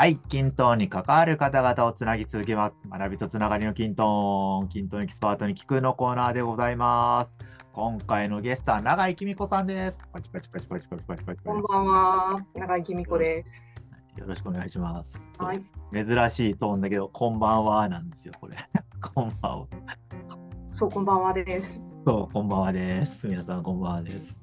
はい、均等に関わる方々をつなぎ続けます。学びとつながりの均等、均等エキスパートに聞くのコーナーでございます。今回のゲストは永井美子さんです。パチパチパチパチパチパチパチこんばんは、永井美子です。よろしくお願いします。はい。珍しいトーンだけど、こんばんはなんですよ、これ。こんばんは。そう、こんばんはです。そう、こんばんはです。皆さん、こんばんはです。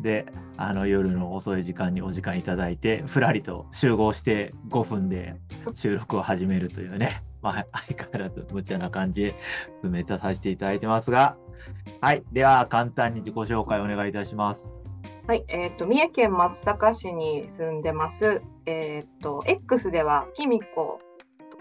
で、あの夜の遅い時間にお時間いただいて、ふらりと集合して5分で収録を始めるというね、まあ、相変わらず無茶な感じで進めたさせていただいてますが、はい、では簡単に自己紹介お願いいたします。はい、えっ、と、三重県松阪市に住んでます。えっ、と、X では、きみこ、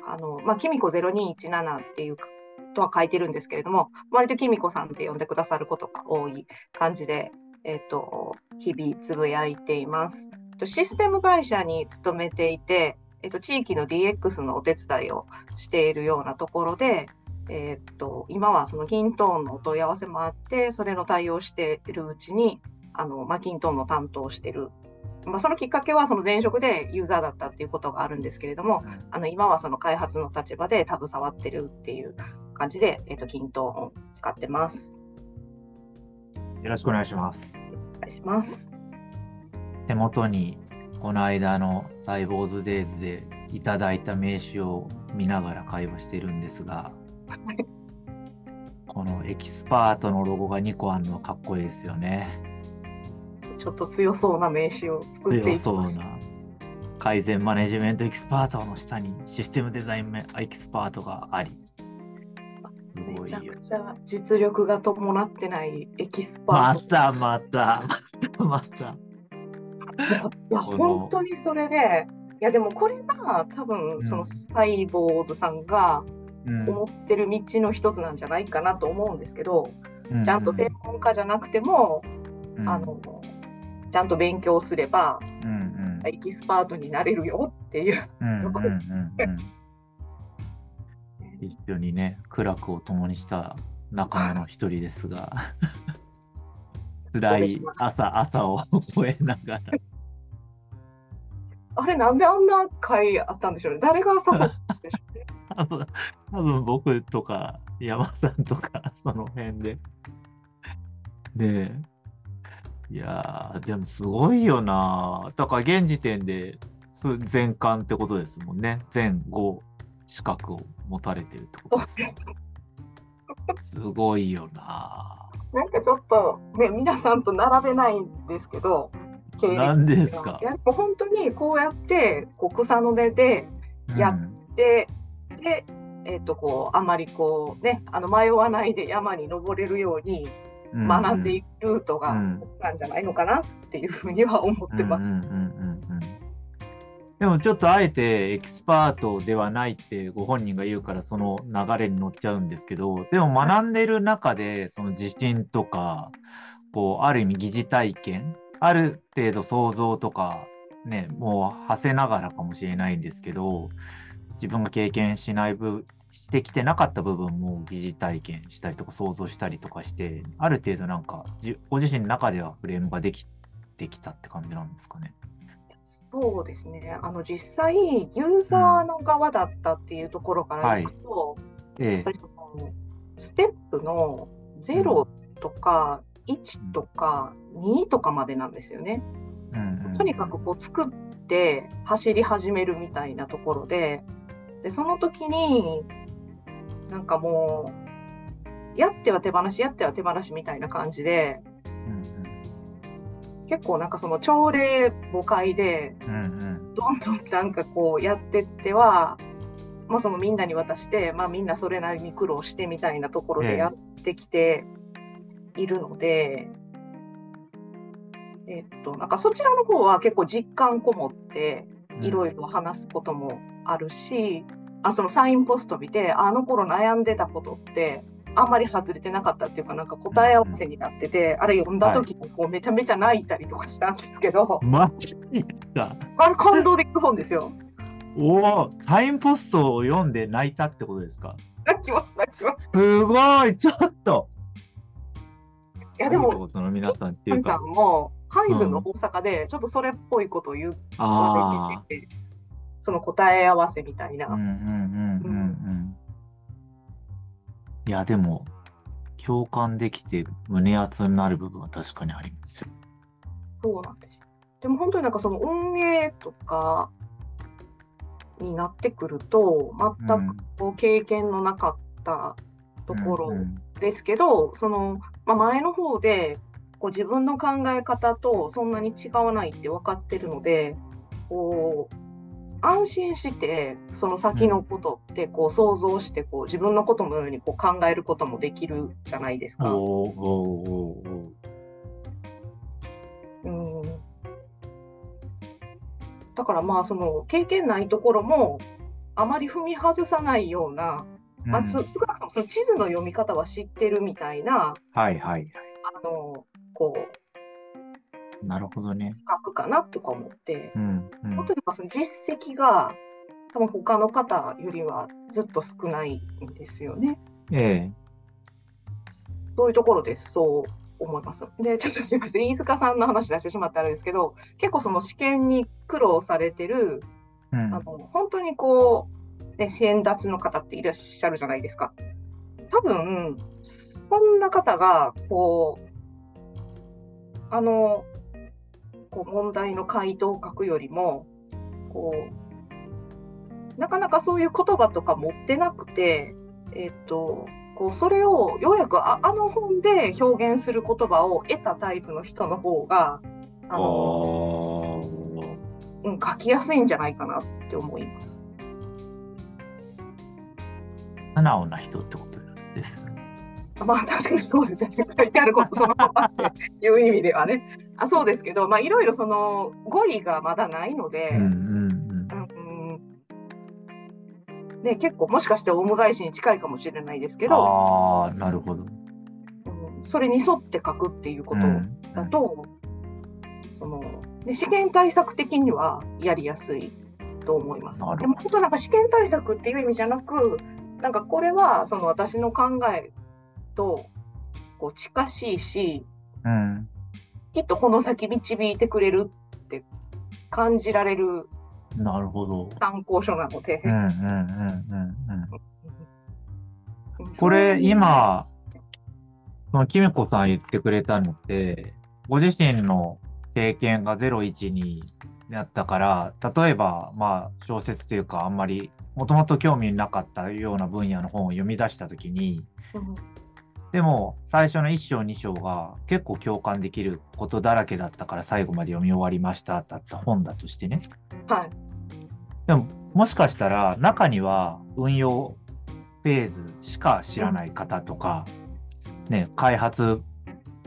あの、まあ、きみこ0217っていうか、とは書いてるんですけれども、割ときみこさんって呼んでくださることが多い感じで、えっ、と、日々つぶやいています。とシステム会社に勤めていて、えっ、と、地域の DX のお手伝いをしているようなところで、えっ、と、今はそのキントーンのお問い合わせもあって、それの対応しているうちに、あの、マキントーンの担当をしてる。まあ、そのきっかけはその前職でユーザーだったっていうことがあるんですけれども、あの今はその開発の立場で携わってるっていう感じで、えっ、と、 kintone を使ってます。よろしくお願いします。お願いします。手元にこの間のサイボウズデイズでいただいた名刺を見ながら会話してるんですが、このエキスパートのロゴが2個あるのはかっこいいですよね。ちょっと強そうな名刺を作って強いきます。そうな。改善マネジメントエキスパートの下にシステムデザインエキスパートがあり、すごいよめちゃくちゃ実力が伴ってないエキスパまート。たまた、また また。いや、本当にそれで、いや、でもこれが多うん。分、そのサイボウズさんがうん。思ってる道の一つなんじゃないかなと思うんですけど、うちゃんと専門家じゃなくても、うん。あの、ちゃんと勉強すれば、うんうん。エキスパートになれるよっていう。うんうんうんこうん一緒にね、苦楽を共にした仲間の一人ですが、辛い朝、朝を終えながら、あれ、なんであんな会あったんでしょうね。誰が誘ったんでしょうね。多分多分僕とか山さんとか、その辺で。で、いやー、でもすごいよな。だから現時点でそ全冠ってことですもんね。全5資格を持たれてるってことですよですすごいよな。なんかちょっとね、皆さんと並べないんですけど、経歴なんでですか？いや、本当にこうやって、こう草の根で、やうん。で、で、えっ、と、こう、あまりこうね、あの迷わないで山に登れるように学んでいくルートがうん。なんじゃないのかなっていうふうには思ってます。うんうんうんうんうんでもちょっとあえてエキスパートではないってご本人が言うからその流れに乗っちゃうんですけどでも学んでる中でその自信とかこうある意味疑似体験ある程度想像とかねもう馳せながらかもしれないんですけど自分が経験しない部してきてなかった部分も疑似体験したりとか想像したりとかしてある程度なんかご自身の中ではフレームができてきたって感じなんですかね。そうですね。あの実際ユーザーの側だったっていうところからいくと、ええやっぱりそのステップの0とか1とか2とかまでなんですよね。うんうんとにかくこう作って走り始めるみたいなところで、でその時になんかもうやっては手放しやっては手放しみたいな感じでうん結構なんかその朝礼誤解でうんうんどんどんなんかこうやってっては、まあ、そのみんなに渡して、まあ、みんなそれなりに苦労してみたいなところええ。でやってきているので、えっと、なんかそちらの方は結構実感こもってうん。いろいろ話すこともあるし、あそのサインポスト見てあの頃悩んでたことってあんまり外れてなかったっていうかなんか答え合わせになってて、あれ読んだ時にこうめちゃめちゃ泣いたりとかしたんですけど、マジですかあれ感動できる本ですよ。おお、タイムポストを読んで泣いたってことですか？泣きます泣きます。すごい、ちょっと。いやでもことの皆さんっていうかさん、もハイブの大阪でちょっとそれっぽいことを言わああれてて、その答え合わせみたいな。うんうんうんうんうん。いや、でも、共感できて胸熱になる部分は確かにありますよ。そうなんです。でも本当になんかその運営とかになってくると、全くこう経験のなかったところうんうんですけど、その、まあ、前の方でこう自分の考え方とそんなに違わないって分かってるので、こう安心してその先のことってこう想像してこう自分のことのようにこう考えることもできるじゃないですか。うんだからまあその経験ないところもあまり踏み外さないような、まあ、少なくともその地図の読み方は知ってるみたいなはいはいはい。なるほどね。書くかなとか思って、うんうん本当にその実績が多分他の方よりはずっと少ないんですよね。ええそういうところでそう思います。で、ちょっとすみません、飯塚さんの話出してしまったあれですけど、結構その試験に苦労されてるうんあの本当にこう、ね、先達の方っていらっしゃるじゃないですか。多分そんな方がこうあのこう問題の回答を書くよりもこうなかなかそういう言葉とか持ってなくて、えっとこうそれをようやくああの本で表現する言葉を得たタイプの人の方があの、あうん、書きやすいんじゃないかなって思います。素直な人ってことですよね。まあ確かにそうですよね。書いてあることそのままっていう意味ではね。あそうですけど、まあいろいろその語彙がまだないので、うんうんうんね、結構もしかしてオウム返しに近いかもしれないですけうん。ど、ああ、なるほど。うんそれに沿って書くっていうことうんだと、そので試験対策的にはやりやすいと思いますでも本当なんか試験対策っていう意味じゃなく、なんかこれはその私の考えとこう近しいし、うん。きっとこの先導いてくれるって感じられるなるほど。参考書なのでうん。うんうんうんうん。うんこれ、今、そのキミコさん言ってくれたのって、ご自身の経験が012だったから、例えば、まあ、小説というか、あんまり、もともと興味なかったような分野の本を読み出したときに、うんでも、最初の1章、2章が結構共感できることだらけだったから、最後まで読み終わりましただった本だとしてね。はい。でも、もしかしたら、中には運用フェーズしか知らない方とか、ね、開発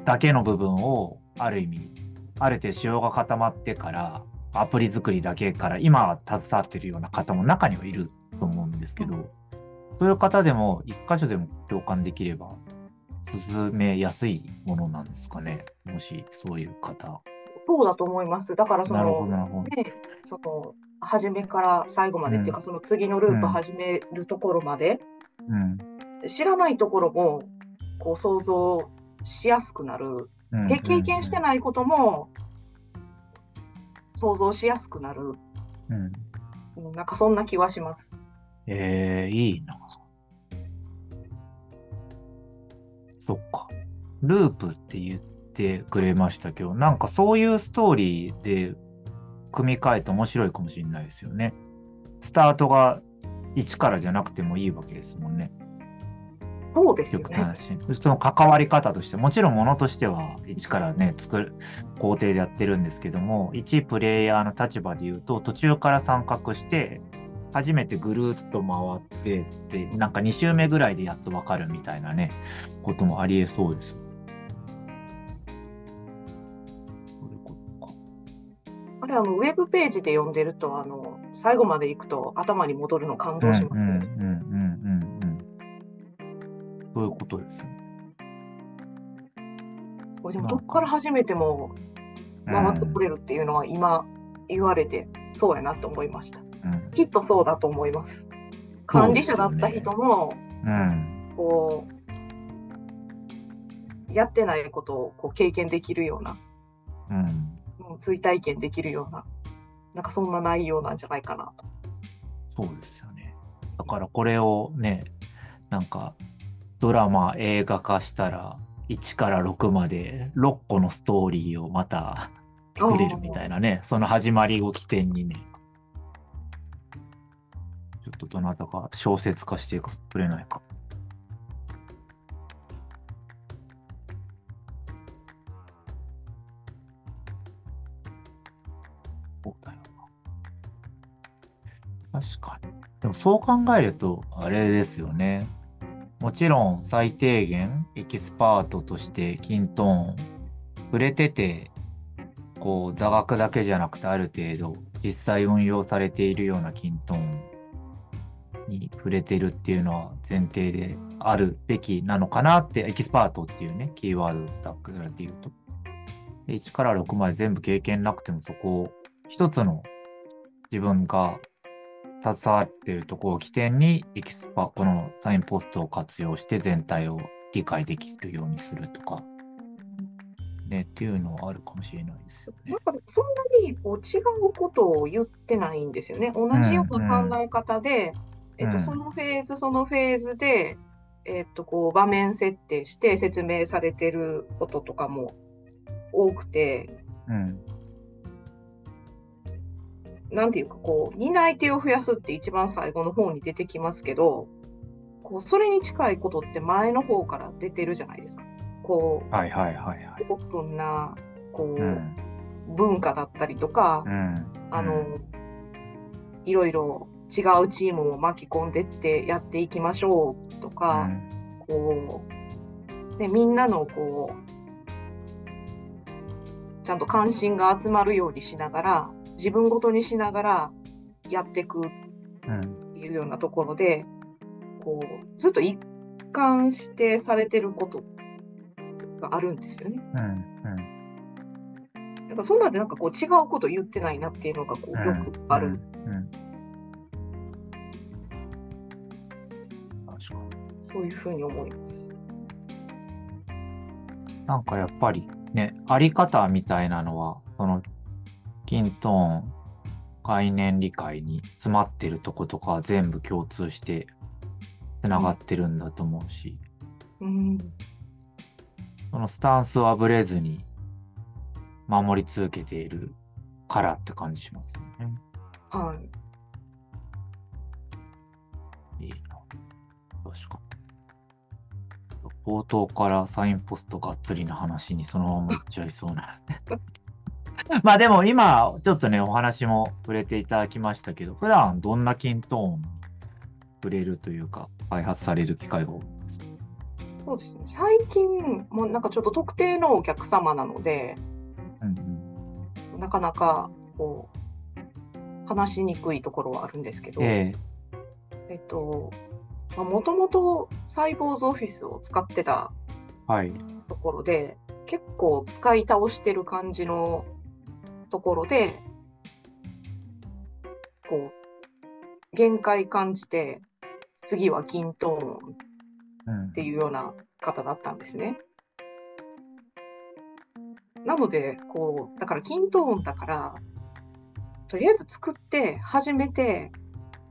だけの部分を、ある意味、ある程度仕様が固まってから、アプリ作りだけから、今は携わってるような方も中にはいると思うんですけど、そういう方でも、一箇所でも共感できれば、進めやすいものなんですかね。もし、そういう方。そうだと思います。だからその。ね、その初めから最後までっていうか、その次のループうん始めるところまで、うん知らないところもこう想像しやすくなる。うん。で経験してないことも想像しやすくなる。うん。うんなんかそんな気はします。えー、いいな。ループって言ってくれましたけど、なんかそういうストーリーで組み替えて面白いかもしれないですよね。スタートが1からじゃなくてもいいわけですもんね。そうですよね。その関わり方として、もちろんものとしては1からね、作る工程でやってるんですけども、1プレイヤーの立場で言うと、途中から参画して、初めてぐるっと回ってって、なんか2周目ぐらいでやっとわかるみたいなね、こともありえそうです。それあのウェブページで読んでるとあの最後まで行くと頭に戻るの感動しますね。うんうんうんうんうん。そういうことですね。これでもどっから始めても回ってこれるっていうのは今言われてそうやなと思いました。うんきっとそうだと思います。管理者だった人もうんこうやってないことをこう経験できるような、うんうん追体験できるような、なんかそんな内容なんじゃないかなと。そうですよね。だからこれをね、なんかドラマ映画化したら1から6まで6個のストーリーをまた作れるみたいなね、その始まりを起点にね、ちょっとどなたか小説化してくれないか。確かに。でもそう考えると、あれですよね。もちろん最低限エキスパートとしてキントーン触れててこう座学だけじゃなくてある程度実際運用されているようなキントーンに触れてるっていうのは前提であるべきなのかなってエキスパートっていうねキーワードだからで言うと1から6まで全部経験なくてもそこを一つの自分が携わっているところを起点にエキスパこのサインポストを活用して全体を理解できるようにするとか、ね、っていうのはあるかもしれないですよね。なんかそんなにこう違うことを言ってないんですよね。同じような考え方で、えっと、そのフェーズそのフェーズで、えっと、こう場面設定して説明されてることとかも多くて、うんなんていうかこう担い手を増やすって一番最後の方に出てきますけどこうそれに近いことって前の方から出てるじゃないですか。こう、はいはいはいはい。オープンなこう、うん文化だったりとか、うんあの、いろいろ違うチームを巻き込んでってやっていきましょうとうか、んこうでみんなのこうちゃんと関心が集まるようにしながら自分ごとにしながらやっていくうんっていうようなところでこうずっと一貫してされてることがあるんですよね。うんうんなんかそんなんでなんかこう違うこと言ってないなっていうのがこうよくある。うんそういうふうに思います。なんかやっぱりね、あり方みたいなのは、その、キントーン概念理解に詰まってるとことかは全部共通してつながってるんだと思うし、うん、そのスタンスをあぶれずに守り続けているからって感じしますよね。はい。いいな。確かに。冒頭からサインポストがっつりな話にそのままいっちゃいそうな。まあでも今、ちょっとね、お話も触れていただきましたけど、普段どんなキントーンに触れるというか、開発される機会が多いですかそうですね。最近もうなんかちょっと特定のお客様なので、うんなかなかこう話しにくいところはあるんですけど、うん、ええっと、もともとサイボーズオフィスを使ってたえはい。ところで、結構使い倒してる感じのところで、こう、限界感じて、次はキントーンっうんていうような方だったんですね。なので、こう、だからキントーンだから、とりあえず作って、始めて、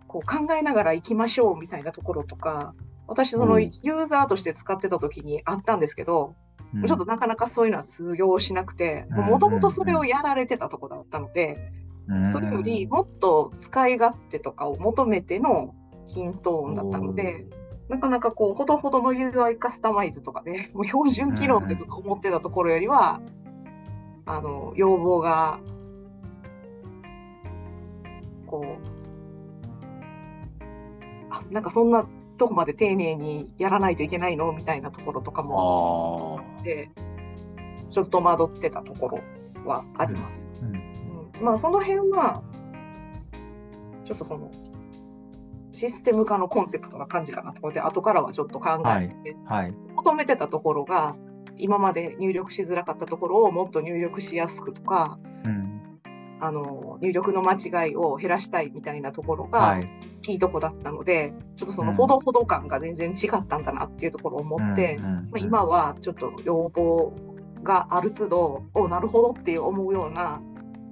こう考えながら行きましょうみたいなところとか、私、そのうんユーザーとして使ってた時にあったんですけど、うん。ちょっとなかなかそういうのは通用しなくて、うん。もともとそれをやられてたとこだったので、それよりもっと使い勝手とかを求めてのキントーンだったので、なかなかこう、ほどほどの UI カスタマイズとかで、もう標準機能でとか思ってたところよりは、あの、要望が、こう、あ、なんかそんなとこまで丁寧にやらないといけないのみたいなところとかもああって、ちょっと戸惑ってたところはあります。あ、うんうんまあその辺はちょっとそのシステム化のコンセプトな感じかなと思って後からはちょっと考えて、はい。求めてたところが今まで入力しづらかったところをもっと入力しやすくとかうんあの入力の間違いを減らしたいみたいなところがはい。キーとこだったので、ちょっとそのうんほどほど感が全然違ったんだなっていうところを思って、まあ、今はちょっと要望がある都度おなるほどって思うような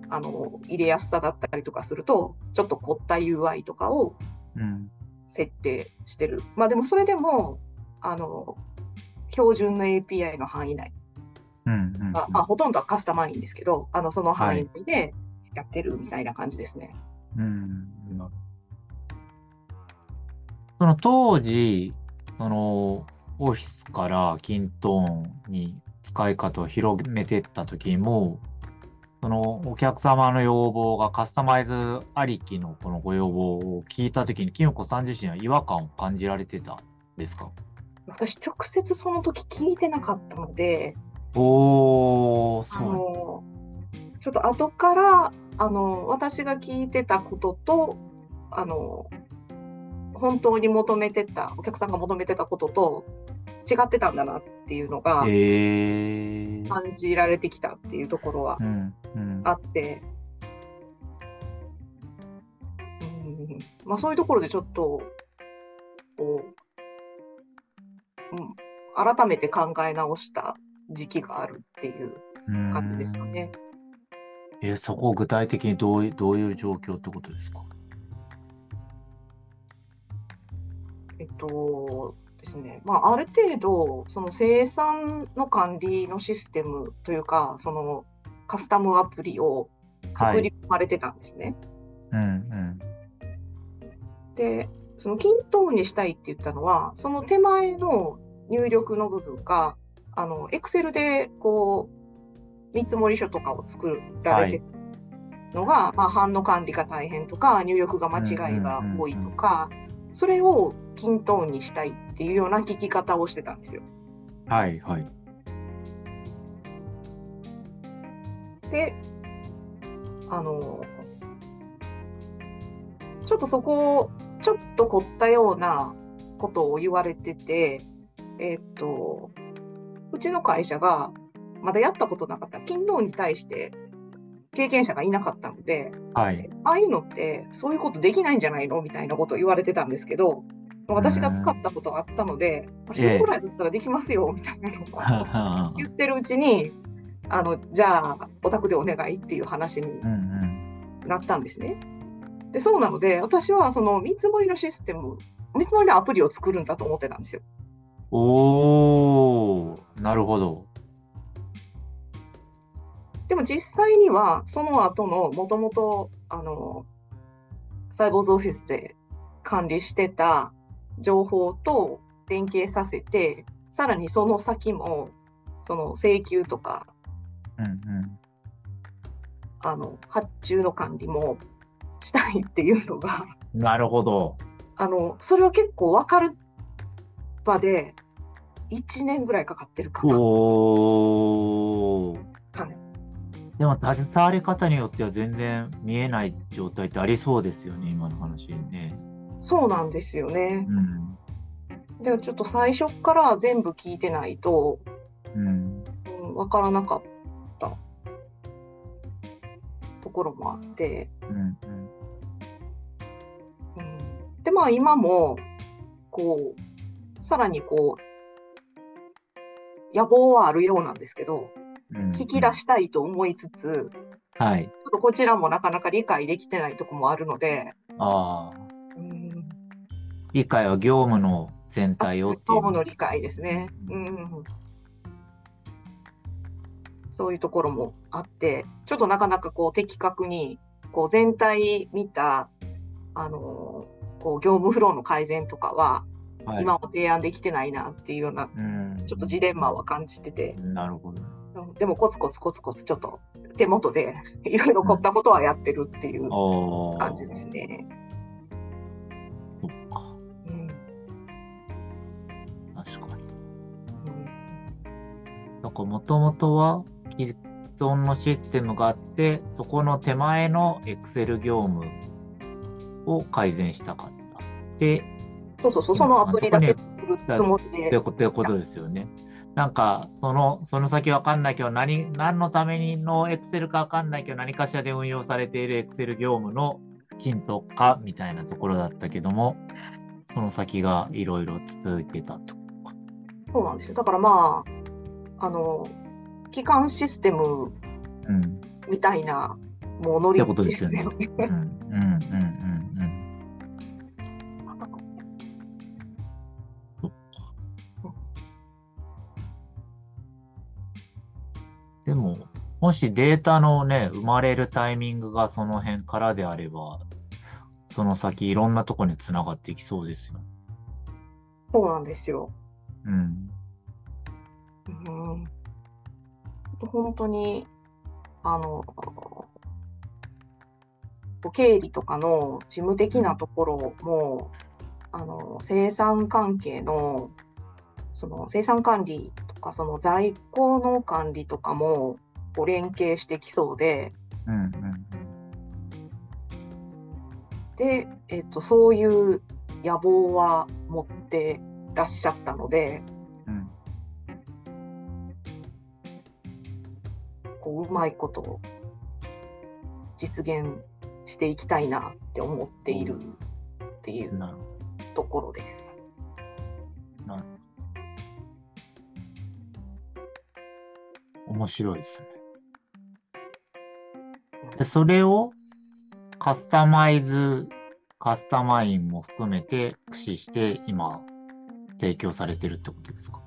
あの入れやすさだったりとかすると、ちょっと凝った UI とかをうん。設定してる。まあでもそれでも、あの、標準の API の範囲内。まあ、まあ、ほとんどはカスタマインですけど、あのその範囲内でやってるみたいな感じですね。うん。なるその当時、そのオフィスからキントーンに使い方を広めていった時も、そのお客様の要望がカスタマイズありきのこのご要望を聞いた時に、キムコさん自身は違和感を感じられてたんですか？私、直接その時聞いてなかったので、おそう。ちょっと後からあの私が聞いてたこととあの本当に求めてたお客さんが求めてたことと違ってたんだなっていうのがえー。感じられてきたっていうところはうん。うん。あって、うんまあ、そういうところでちょっとこう、うん、改めて考え直した時期があるっていう感じですかね。えーそこ具体的にどういどういう状況ってことですか？えっとですね、まあ、ある程度、その生産の管理のシステムというか、そのカスタムアプリを作り込まれてたんですね。うんうん。で、その均等にしたいって言ったのは、その手前の入力の部分が、あの、Excel でこう、見積書とかを作られてるのが、まあ、版の管理が大変とか、入力が間違いが多いとか、それを均等にしたいっていうような聞き方をしてたんですよ。はいはい。で、あの、ちょっとそこを、ちょっと凝ったようなことを言われてて、えっと、うちの会社がまだやったことなかった、勤労に対して経験者がいなかったので、はい。ああいうのってそういうことできないんじゃないのみたいなことを言われてたんですけど、私が使ったことがあったので、死ぬぐらいだったらできますよみたいなのを 言ってるうちに、あのじゃあ、お宅でお願いっていう話に。なったんですね。でそうなので、私はその見積もりのシステム、見積もりのアプリを作るんだと思ってたんですよ。おー、なるほど。でも実際には、その後のもともとあのサイボーズオフィスで管理してた情報と連携させて、さらにその先も、その請求とか、うんうん。あの発注の管理もしたいっていうのが、なるほど。あのそれは結構分かる場で、1年ぐらいかかってるかな。おー。はいでも、携わり方によっては全然見えない状態ってありそうですよね、今の話ね。そうなんですよねう。ん。でちょっと最初から全部聞いてないと、うん。うん、分からなかったところもあって、うん。うん。うん、でまあ今もこうさらにこう野望はあるようなんですけどうん聞き出したいと思いつつはい。ちょっとこちらもなかなか理解できてないところもあるので、ああ。うん、理解は業務の全体をっていう。業務の理解ですね、うん。そういうところもあって、ちょっとなかなかこう的確にこう全体見たあのこう業務フローの改善とかは、はい、今も提案できてないなっていうようなうん。ちょっとジレンマは感じてて、なるほど。うんでもコツコツコツコツちょっと手元で いろいろ凝ったことはやってるっていう。感じですね。うん確かに。うんなんかもともとは既存のシステムがあって、そこの手前の Excel 業務を改善したかった。で、そうそうそう、そのアプリだけ作るつもりで。こということですよね。なんか、その、その先わかんないけど、何、何のためにの Excel かわかんないけど、何かしらで運用されている Excel 業務のヒントかみたいなところだったけども、その先がいろいろ続いてたと。そうなんですよ。だからまあ、あの、基幹システムうん。みたいなもうノリってことでですすよねよね。うんうんうんも、もしデータのね、生まれるタイミングがその辺からであれば、その先いろんなとこにつながっていきそうですよ。そうなんですよ。うん。うん、本当に、あの、経理とかの事務的なところも、あの生産関係の、その生産管理とか、その在庫の管理とかもこう連携してきそうで、うんうんで、えっと、そういう野望は持ってらっしゃったので、うん。こううまいこと実現していきたいなって思っているっていうところです。面白いですね。でそれをカスタマイズ、カスタマインも含めて駆使して今提供されてるってことですか？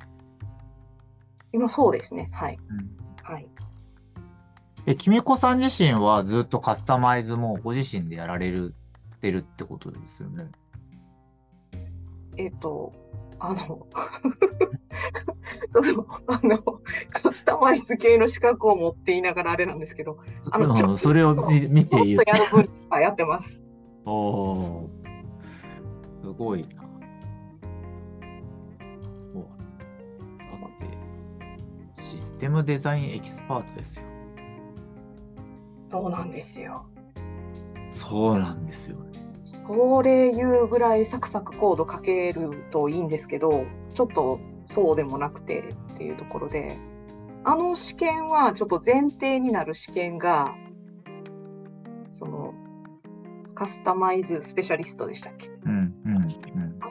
今そうですね。はい。うん、はい。え、きみこさん自身はずっとカスタマイズもご自身でやられるてるってことですよね？えっ、と、あの、その、あの、カスタマイズ系の資格を持っていながらあれなんですけど、あのうん、それを見見て言うちょっとやるやってます。お おーすごいな。そうシステムデザインエキスパートですよ。そうなんですよ。そうなんですよ。それ言うぐらいサクサクコード書けるといいんですけど、ちょっとそうでもなくてっていうところで、あの試験はちょっと前提になる試験が、そのカスタマイズスペシャリストでしたっけ？うん、うん、うん。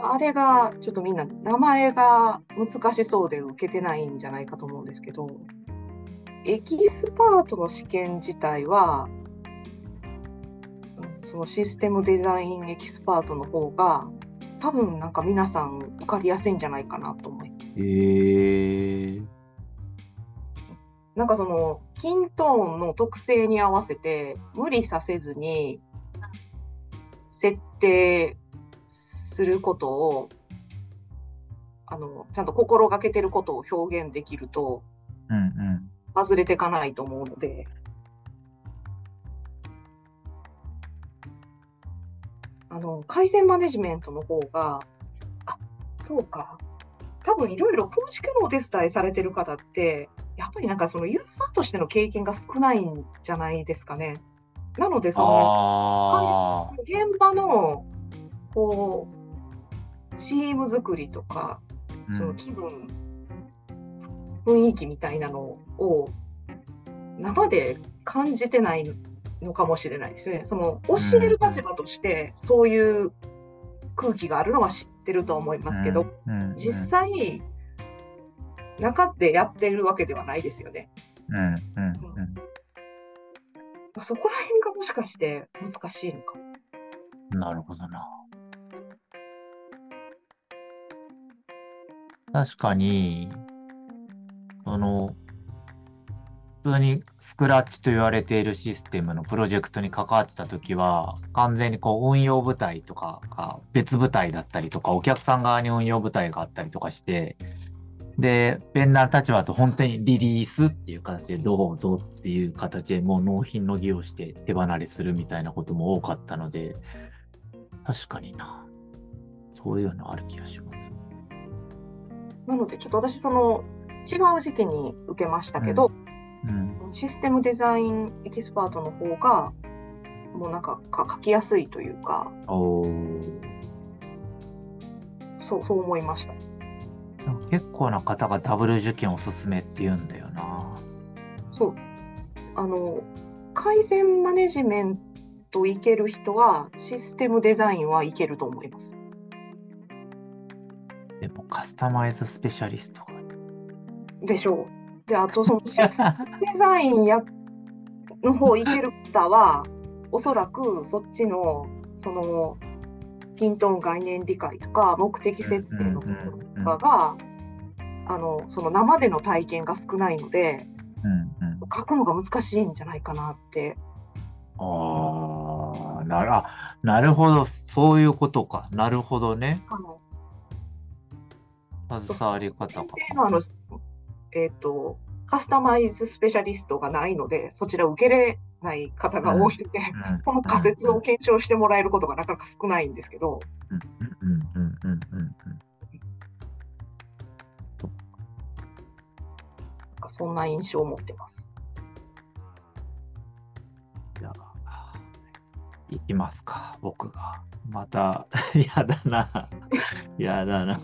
あれがちょっとみんな名前が難しそうで受けてないんじゃないかと思うんですけど、エキスパートの試験自体は、うんそのシステムデザインエキスパートの方が、多分なんか皆さん受かりやすいんじゃないかなと思います。へえー。なんかその、キントーンの特性に合わせて無理させずに設定することを、あの、ちゃんと心がけてることを表現できると、うん、うん。外れていかないと思うので、あの、改善マネジメントの方が、あ、そうか。多分いろいろ構築のお手伝いされてる方って、やっぱりなんかそのユーザーとしての経験が少ないんじゃないですかね。なので、その、あ現場の、こう、チーム作りとか、あ。その気分、雰囲気みたいなのを生で感じてないのかもしれないですね。その教える立場としてそういう空気があるのは知ってると思いますけど、うん、うん実際中でやってるわけではないですよね。うん、うん、うん。そこら辺がもしかして難しいのかも。なるほどな。確かに、その、普通にスクラッチと言われているシステムのプロジェクトに関わってたときは、完全にこう運用部隊とかが別部隊だったりとか、お客さん側に運用部隊があったりとかして、で、ベンダー立場と本当にリリースっていう形でどうぞっていう形でもう納品の儀をして手離れするみたいなことも多かったので、確かにな。そういうのある気がします。なのでちょっと私その違う時期に受けましたけど、うん。システムデザインエキスパートの方がもうなんかか書きやすいというかそうそう思いました。結構な方がダブル受験おすすめって言うんだよな。そうあの改善マネジメントいける人はシステムデザインはいけると思います。でもカスタマイズスペシャリストが。でしょう。であとそのシステムデザインやの方行ける方は、おそらくそっちの、その、ピントン概念理解とか、目的設定のところとかが、あの、その生での体験が少ないので、うんうん。書くのが難しいんじゃないかなって。ああ、なる、あなるほど、そういうことか。なるほどね。あの携わり方か。あの、えっ、と、カスタマイズスペシャリストがないので、そちら受けれない方が多いので、うん この仮説を検証してもらえることがなかなか少ないんですけど、うんうんうんうんうんそんな印象を持ってます。じゃあ、いきますか、僕が。また、やだな。やだな。